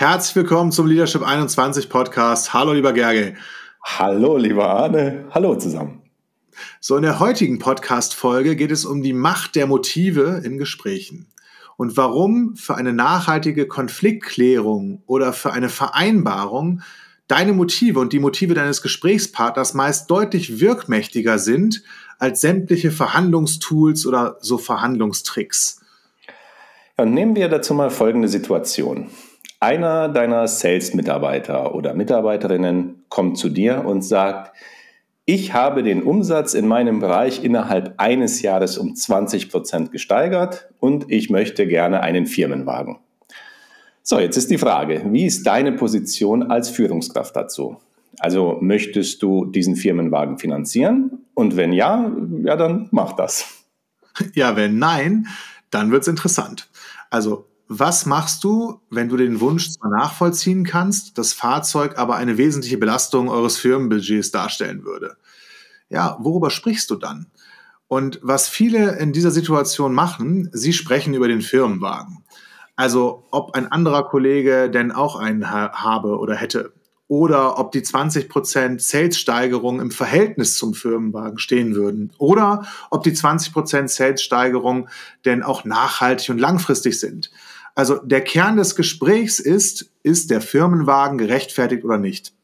Herzlich willkommen zum Leadership 21 Podcast. Hallo, lieber Gerge. Hallo, lieber Arne. Hallo zusammen. So, in der heutigen Podcast-Folge geht es um die Macht der Motive in Gesprächen und warum für eine nachhaltige Konfliktklärung oder für eine Vereinbarung deine Motive und die Motive deines Gesprächspartners meist deutlich wirkmächtiger sind als sämtliche Verhandlungstools oder so Verhandlungstricks. Ja, nehmen wir dazu mal folgende Situation. Einer deiner Sales-Mitarbeiter oder Mitarbeiterinnen kommt zu dir und sagt, ich habe den Umsatz in meinem Bereich innerhalb eines Jahres um 20 Prozent gesteigert und ich möchte gerne einen Firmenwagen. So, jetzt ist die Frage, wie ist deine Position als Führungskraft dazu? Also möchtest du diesen Firmenwagen finanzieren? Und wenn ja, ja, dann mach das. Ja, wenn nein, dann wird es interessant. Also was machst du, wenn du den Wunsch zwar nachvollziehen kannst, das Fahrzeug aber eine wesentliche Belastung eures Firmenbudgets darstellen würde? Ja, worüber sprichst du dann? Und was viele in dieser Situation machen, sie sprechen über den Firmenwagen. Also ob ein anderer Kollege denn auch einen habe oder hätte. Oder ob die 20% Sales-Steigerung im Verhältnis zum Firmenwagen stehen würden. Oder ob die 20% Sales-Steigerung denn auch nachhaltig und langfristig sind. Also der Kern des Gesprächs ist, ist der Firmenwagen gerechtfertigt oder nicht?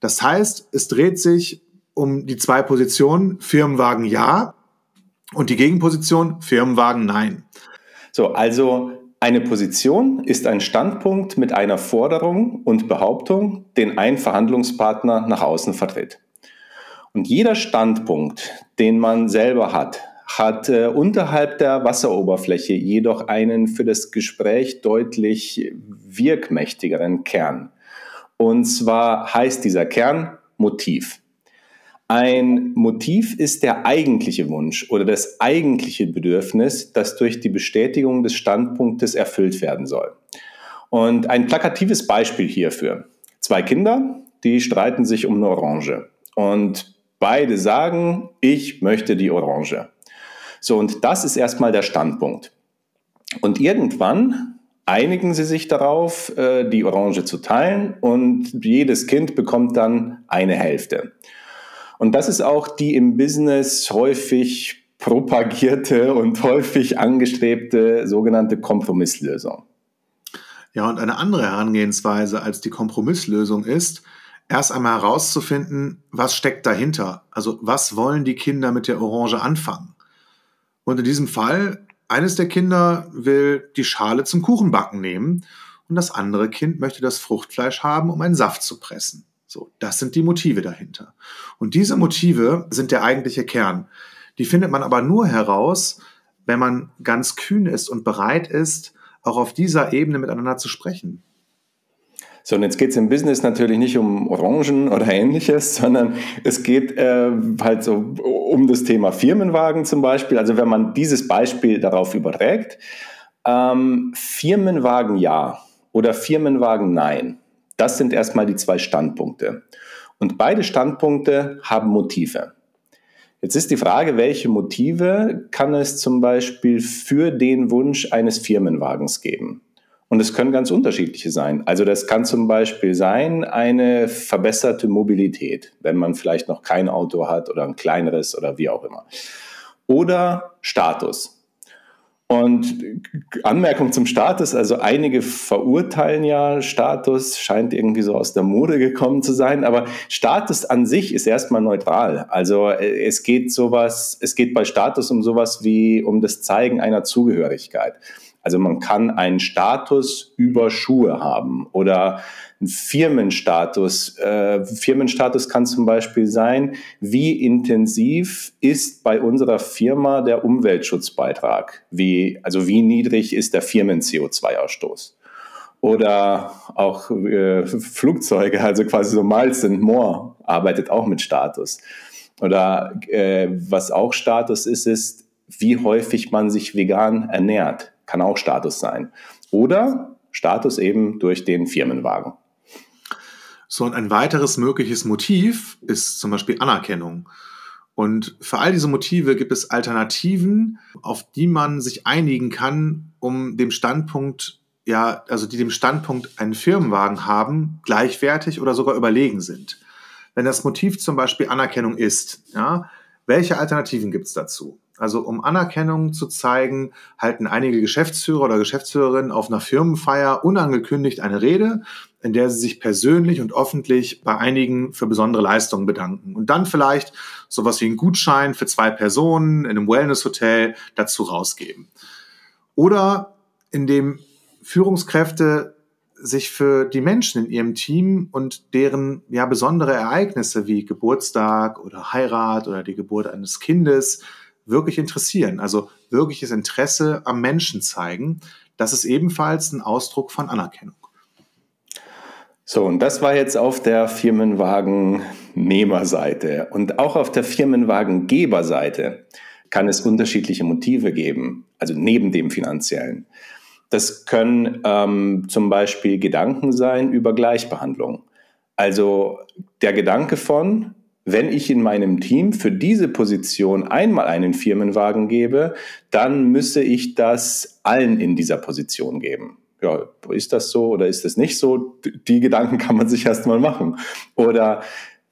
Das heißt, es dreht sich um die zwei Positionen, Firmenwagen ja und die Gegenposition, Firmenwagen nein. So, also eine Position ist ein Standpunkt mit einer Forderung und Behauptung, den ein Verhandlungspartner nach außen vertritt. Und jeder Standpunkt, den man selber hat, hat äh, unterhalb der Wasseroberfläche jedoch einen für das Gespräch deutlich wirkmächtigeren Kern. Und zwar heißt dieser Kern Motiv. Ein Motiv ist der eigentliche Wunsch oder das eigentliche Bedürfnis, das durch die Bestätigung des Standpunktes erfüllt werden soll. Und ein plakatives Beispiel hierfür. Zwei Kinder, die streiten sich um eine Orange. Und beide sagen, ich möchte die Orange. So, und das ist erstmal der Standpunkt. Und irgendwann einigen sie sich darauf, äh, die Orange zu teilen und jedes Kind bekommt dann eine Hälfte. Und das ist auch die im Business häufig propagierte und häufig angestrebte sogenannte Kompromisslösung. Ja, und eine andere Herangehensweise als die Kompromisslösung ist, erst einmal herauszufinden, was steckt dahinter. Also was wollen die Kinder mit der Orange anfangen? Und in diesem Fall, eines der Kinder will die Schale zum Kuchenbacken nehmen und das andere Kind möchte das Fruchtfleisch haben, um einen Saft zu pressen. So, das sind die Motive dahinter. Und diese Motive sind der eigentliche Kern. Die findet man aber nur heraus, wenn man ganz kühn ist und bereit ist, auch auf dieser Ebene miteinander zu sprechen. So, und jetzt geht es im Business natürlich nicht um Orangen oder ähnliches, sondern es geht äh, halt so um das Thema Firmenwagen zum Beispiel. Also wenn man dieses Beispiel darauf überträgt, ähm, Firmenwagen ja oder Firmenwagen nein, das sind erstmal die zwei Standpunkte. Und beide Standpunkte haben Motive. Jetzt ist die Frage, welche Motive kann es zum Beispiel für den Wunsch eines Firmenwagens geben? Und es können ganz unterschiedliche sein. Also das kann zum Beispiel sein eine verbesserte Mobilität, wenn man vielleicht noch kein Auto hat oder ein kleineres oder wie auch immer. Oder Status. Und Anmerkung zum Status, also einige verurteilen ja Status, scheint irgendwie so aus der Mode gekommen zu sein, aber Status an sich ist erstmal neutral. Also äh, es geht sowas, es geht bei Status um sowas wie um das Zeigen einer Zugehörigkeit. Also man kann einen Status über Schuhe haben oder einen Firmenstatus. Äh, Firmenstatus kann zum Beispiel sein, wie intensiv ist bei unserer Firma der Umweltschutzbeitrag? Wie, also wie niedrig ist der Firmen-CO2-Ausstoß? Oder auch äh, Flugzeuge, also quasi so Miles and More, arbeitet auch mit Status. Oder äh, was auch Status ist, ist, wie häufig man sich vegan ernährt kann auch Status sein. Oder Status eben durch den Firmenwagen. So, und ein weiteres mögliches Motiv ist zum Beispiel Anerkennung. Und für all diese Motive gibt es Alternativen, auf die man sich einigen kann, um dem Standpunkt ja, also die dem Standpunkt einen Firmenwagen haben, gleichwertig oder sogar überlegen sind. Wenn das Motiv zum Beispiel Anerkennung ist, ja, welche Alternativen gibt es dazu? Also um Anerkennung zu zeigen, halten einige Geschäftsführer oder Geschäftsführerinnen auf einer Firmenfeier unangekündigt eine Rede, in der sie sich persönlich und öffentlich bei einigen für besondere Leistungen bedanken. Und dann vielleicht sowas wie einen Gutschein für zwei Personen in einem Wellnesshotel dazu rausgeben. Oder indem Führungskräfte sich für die Menschen in ihrem Team und deren ja besondere Ereignisse wie Geburtstag oder Heirat oder die Geburt eines Kindes wirklich interessieren, also wirkliches Interesse am Menschen zeigen. Das ist ebenfalls ein Ausdruck von Anerkennung. So, und das war jetzt auf der Firmenwagen-Nehmerseite. Und auch auf der Firmenwagen-Geberseite kann es unterschiedliche Motive geben, also neben dem finanziellen. Das können ähm, zum Beispiel Gedanken sein über Gleichbehandlung. Also der Gedanke von, wenn ich in meinem Team für diese Position einmal einen Firmenwagen gebe, dann müsse ich das allen in dieser Position geben. Ja, ist das so oder ist das nicht so? Die Gedanken kann man sich erstmal machen. Oder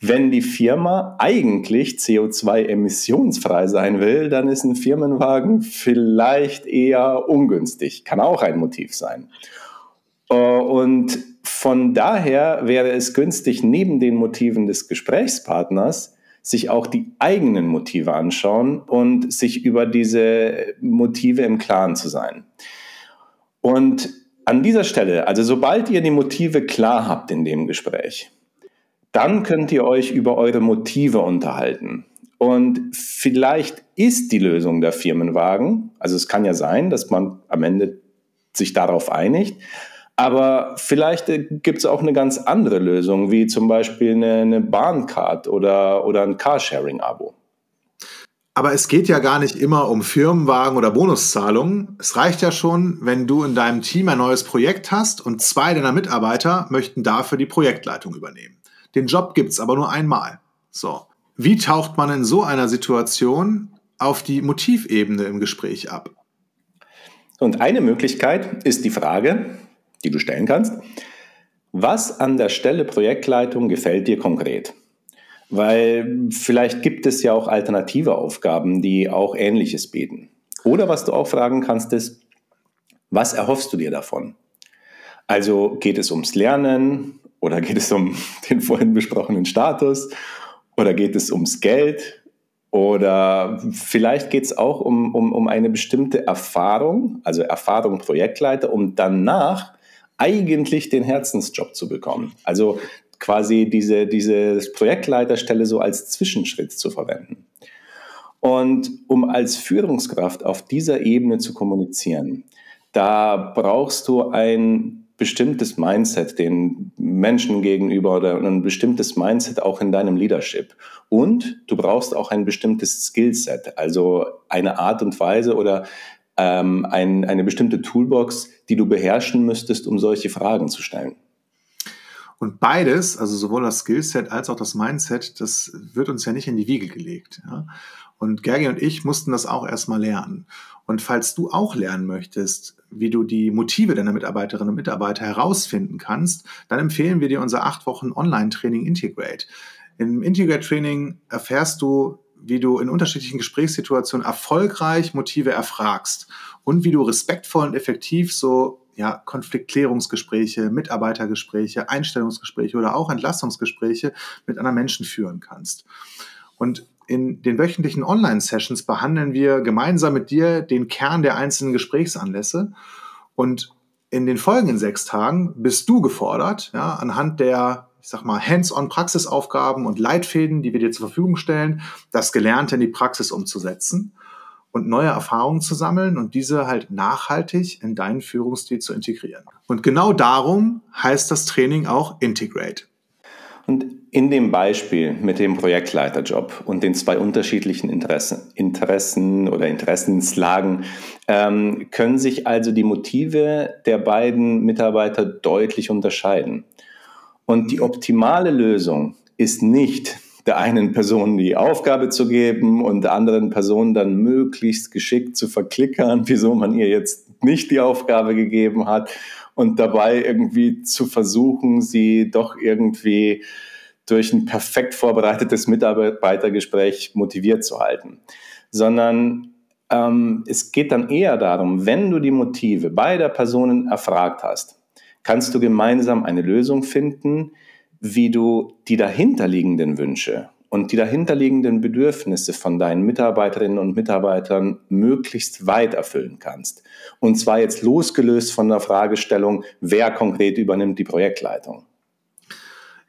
wenn die Firma eigentlich CO2-emissionsfrei sein will, dann ist ein Firmenwagen vielleicht eher ungünstig. Kann auch ein Motiv sein. Äh, und von daher wäre es günstig, neben den Motiven des Gesprächspartners sich auch die eigenen Motive anschauen und sich über diese Motive im Klaren zu sein. Und an dieser Stelle, also sobald ihr die Motive klar habt in dem Gespräch, dann könnt ihr euch über eure Motive unterhalten. Und vielleicht ist die Lösung der Firmenwagen, also es kann ja sein, dass man am Ende sich darauf einigt, aber vielleicht äh, gibt es auch eine ganz andere Lösung, wie zum Beispiel eine, eine Bahncard oder, oder ein Carsharing-Abo. Aber es geht ja gar nicht immer um Firmenwagen oder Bonuszahlungen. Es reicht ja schon, wenn du in deinem Team ein neues Projekt hast und zwei deiner Mitarbeiter möchten dafür die Projektleitung übernehmen. Den Job gibt es aber nur einmal. So. Wie taucht man in so einer Situation auf die Motivebene im Gespräch ab? Und eine Möglichkeit ist die Frage, die du stellen kannst, was an der Stelle Projektleitung gefällt dir konkret? Weil vielleicht gibt es ja auch alternative Aufgaben, die auch Ähnliches bieten. Oder was du auch fragen kannst, ist, was erhoffst du dir davon? Also geht es ums Lernen, oder geht es um den vorhin besprochenen Status? Oder geht es ums Geld? Oder vielleicht geht es auch um, um, um eine bestimmte Erfahrung, also Erfahrung Projektleiter, um danach eigentlich den Herzensjob zu bekommen. Also quasi diese, diese Projektleiterstelle so als Zwischenschritt zu verwenden. Und um als Führungskraft auf dieser Ebene zu kommunizieren, da brauchst du ein bestimmtes Mindset den Menschen gegenüber oder ein bestimmtes Mindset auch in deinem Leadership. Und du brauchst auch ein bestimmtes Skillset, also eine Art und Weise oder ähm, ein, eine bestimmte Toolbox, die du beherrschen müsstest, um solche Fragen zu stellen. Und beides, also sowohl das Skillset als auch das Mindset, das wird uns ja nicht in die Wiege gelegt. Ja? Und Gergi und ich mussten das auch erstmal lernen. Und falls du auch lernen möchtest, wie du die Motive deiner Mitarbeiterinnen und Mitarbeiter herausfinden kannst, dann empfehlen wir dir unser acht Wochen Online-Training Integrate. Im Integrate-Training erfährst du, wie du in unterschiedlichen Gesprächssituationen erfolgreich Motive erfragst und wie du respektvoll und effektiv so ja, Konfliktklärungsgespräche, Mitarbeitergespräche, Einstellungsgespräche oder auch Entlastungsgespräche mit anderen Menschen führen kannst. Und in den wöchentlichen Online-Sessions behandeln wir gemeinsam mit dir den Kern der einzelnen Gesprächsanlässe. Und in den folgenden sechs Tagen bist du gefordert, ja, anhand der, ich sag mal, Hands-on-Praxisaufgaben und Leitfäden, die wir dir zur Verfügung stellen, das Gelernte in die Praxis umzusetzen und neue Erfahrungen zu sammeln und diese halt nachhaltig in deinen Führungsstil zu integrieren. Und genau darum heißt das Training auch Integrate. Und in dem Beispiel mit dem Projektleiterjob und den zwei unterschiedlichen Interessen, Interessen oder Interessenslagen ähm, können sich also die Motive der beiden Mitarbeiter deutlich unterscheiden. Und die optimale Lösung ist nicht, der einen Person die Aufgabe zu geben und der anderen Person dann möglichst geschickt zu verklickern, wieso man ihr jetzt nicht die Aufgabe gegeben hat und dabei irgendwie zu versuchen, sie doch irgendwie durch ein perfekt vorbereitetes Mitarbeitergespräch motiviert zu halten, sondern ähm, es geht dann eher darum, wenn du die Motive beider Personen erfragt hast, kannst du gemeinsam eine Lösung finden, wie du die dahinterliegenden Wünsche und die dahinterliegenden Bedürfnisse von deinen Mitarbeiterinnen und Mitarbeitern möglichst weit erfüllen kannst. Und zwar jetzt losgelöst von der Fragestellung, wer konkret übernimmt die Projektleitung.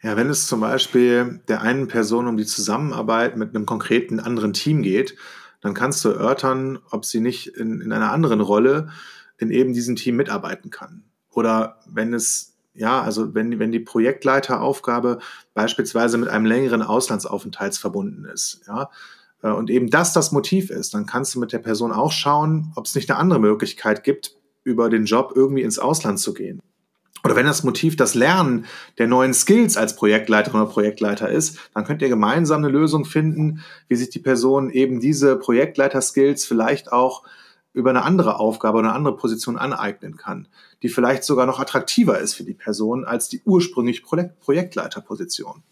Ja, wenn es zum Beispiel der einen Person um die Zusammenarbeit mit einem konkreten anderen Team geht, dann kannst du erörtern, ob sie nicht in, in einer anderen Rolle in eben diesem Team mitarbeiten kann. Oder wenn es, ja, also wenn, wenn die Projektleiteraufgabe beispielsweise mit einem längeren Auslandsaufenthalts verbunden ist, ja, äh, und eben das das Motiv ist, dann kannst du mit der Person auch schauen, ob es nicht eine andere Möglichkeit gibt, über den Job irgendwie ins Ausland zu gehen. Oder wenn das Motiv das Lernen der neuen Skills als Projektleiterin oder Projektleiter ist, dann könnt ihr gemeinsam eine Lösung finden, wie sich die Person eben diese Projektleiter-Skills vielleicht auch über eine andere Aufgabe oder eine andere Position aneignen kann, die vielleicht sogar noch attraktiver ist für die Person als die ursprünglich Projektleiterposition.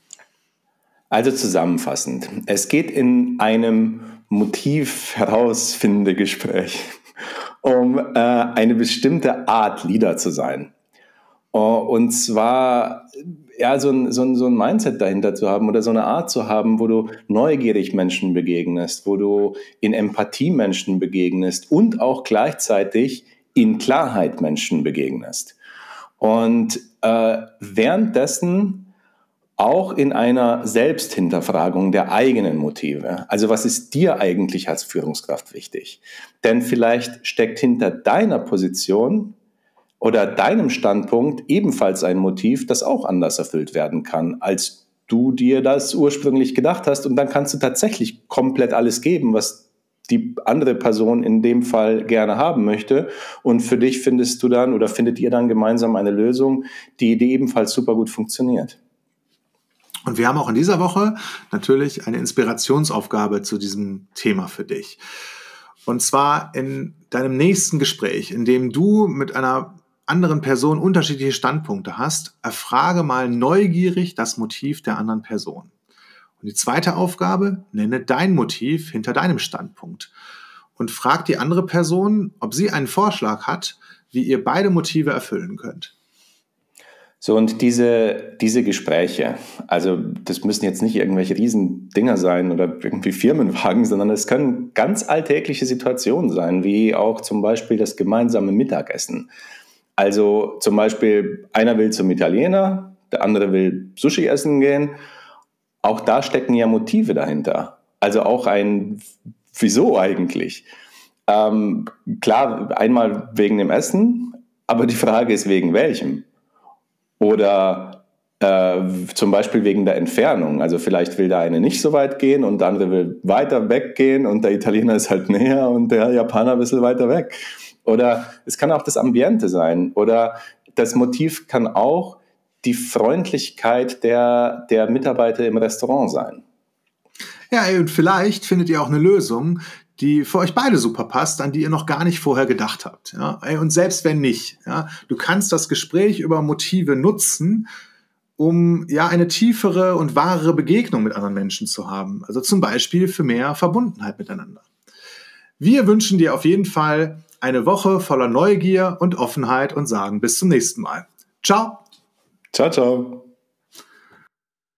Also zusammenfassend, es geht in einem Motiv herausfindende Gespräch um äh, eine bestimmte Art Leader zu sein. Oh, und zwar ja, so ein, so, ein, so ein Mindset dahinter zu haben oder so eine Art zu haben, wo du neugierig Menschen begegnest, wo du in Empathie Menschen begegnest und auch gleichzeitig in Klarheit Menschen begegnest. Und äh, währenddessen auch in einer Selbsthinterfragung der eigenen Motive. Also was ist dir eigentlich als Führungskraft wichtig? Denn vielleicht steckt hinter deiner Position oder deinem Standpunkt ebenfalls ein Motiv, das auch anders erfüllt werden kann, als du dir das ursprünglich gedacht hast. Und dann kannst du tatsächlich komplett alles geben, was die andere Person in dem Fall gerne haben möchte. Und für dich findest du dann oder findet ihr dann gemeinsam eine Lösung, die, die ebenfalls super gut funktioniert. Und wir haben auch in dieser Woche natürlich eine Inspirationsaufgabe zu diesem Thema für dich. Und zwar in deinem nächsten Gespräch, in dem du mit einer anderen Person unterschiedliche Standpunkte hast, erfrage mal neugierig das Motiv der anderen Person. Und die zweite Aufgabe, nenne dein Motiv hinter deinem Standpunkt und frag die andere Person, ob sie einen Vorschlag hat, wie ihr beide Motive erfüllen könnt. So, und diese, diese Gespräche, also das müssen jetzt nicht irgendwelche Riesendinger sein oder irgendwie Firmenwagen, sondern es können ganz alltägliche Situationen sein, wie auch zum Beispiel das gemeinsame Mittagessen. Also zum Beispiel, einer will zum Italiener, der andere will Sushi essen gehen. Auch da stecken ja Motive dahinter. Also auch ein, wieso eigentlich? Ähm, klar, einmal wegen dem Essen, aber die Frage ist, wegen welchem? Oder äh, zum Beispiel wegen der Entfernung. Also vielleicht will der eine nicht so weit gehen und der andere will weiter weggehen und der Italiener ist halt näher und der Japaner ein bisschen weiter weg. Oder es kann auch das Ambiente sein. Oder das Motiv kann auch die Freundlichkeit der, der Mitarbeiter im Restaurant sein. Ja, und vielleicht findet ihr auch eine Lösung, die für euch beide super passt, an die ihr noch gar nicht vorher gedacht habt. Ja? Und selbst wenn nicht, ja, du kannst das Gespräch über Motive nutzen, um ja eine tiefere und wahrere Begegnung mit anderen Menschen zu haben. Also zum Beispiel für mehr Verbundenheit miteinander. Wir wünschen dir auf jeden Fall eine Woche voller Neugier und Offenheit und sagen bis zum nächsten Mal. Ciao. Ciao, ciao.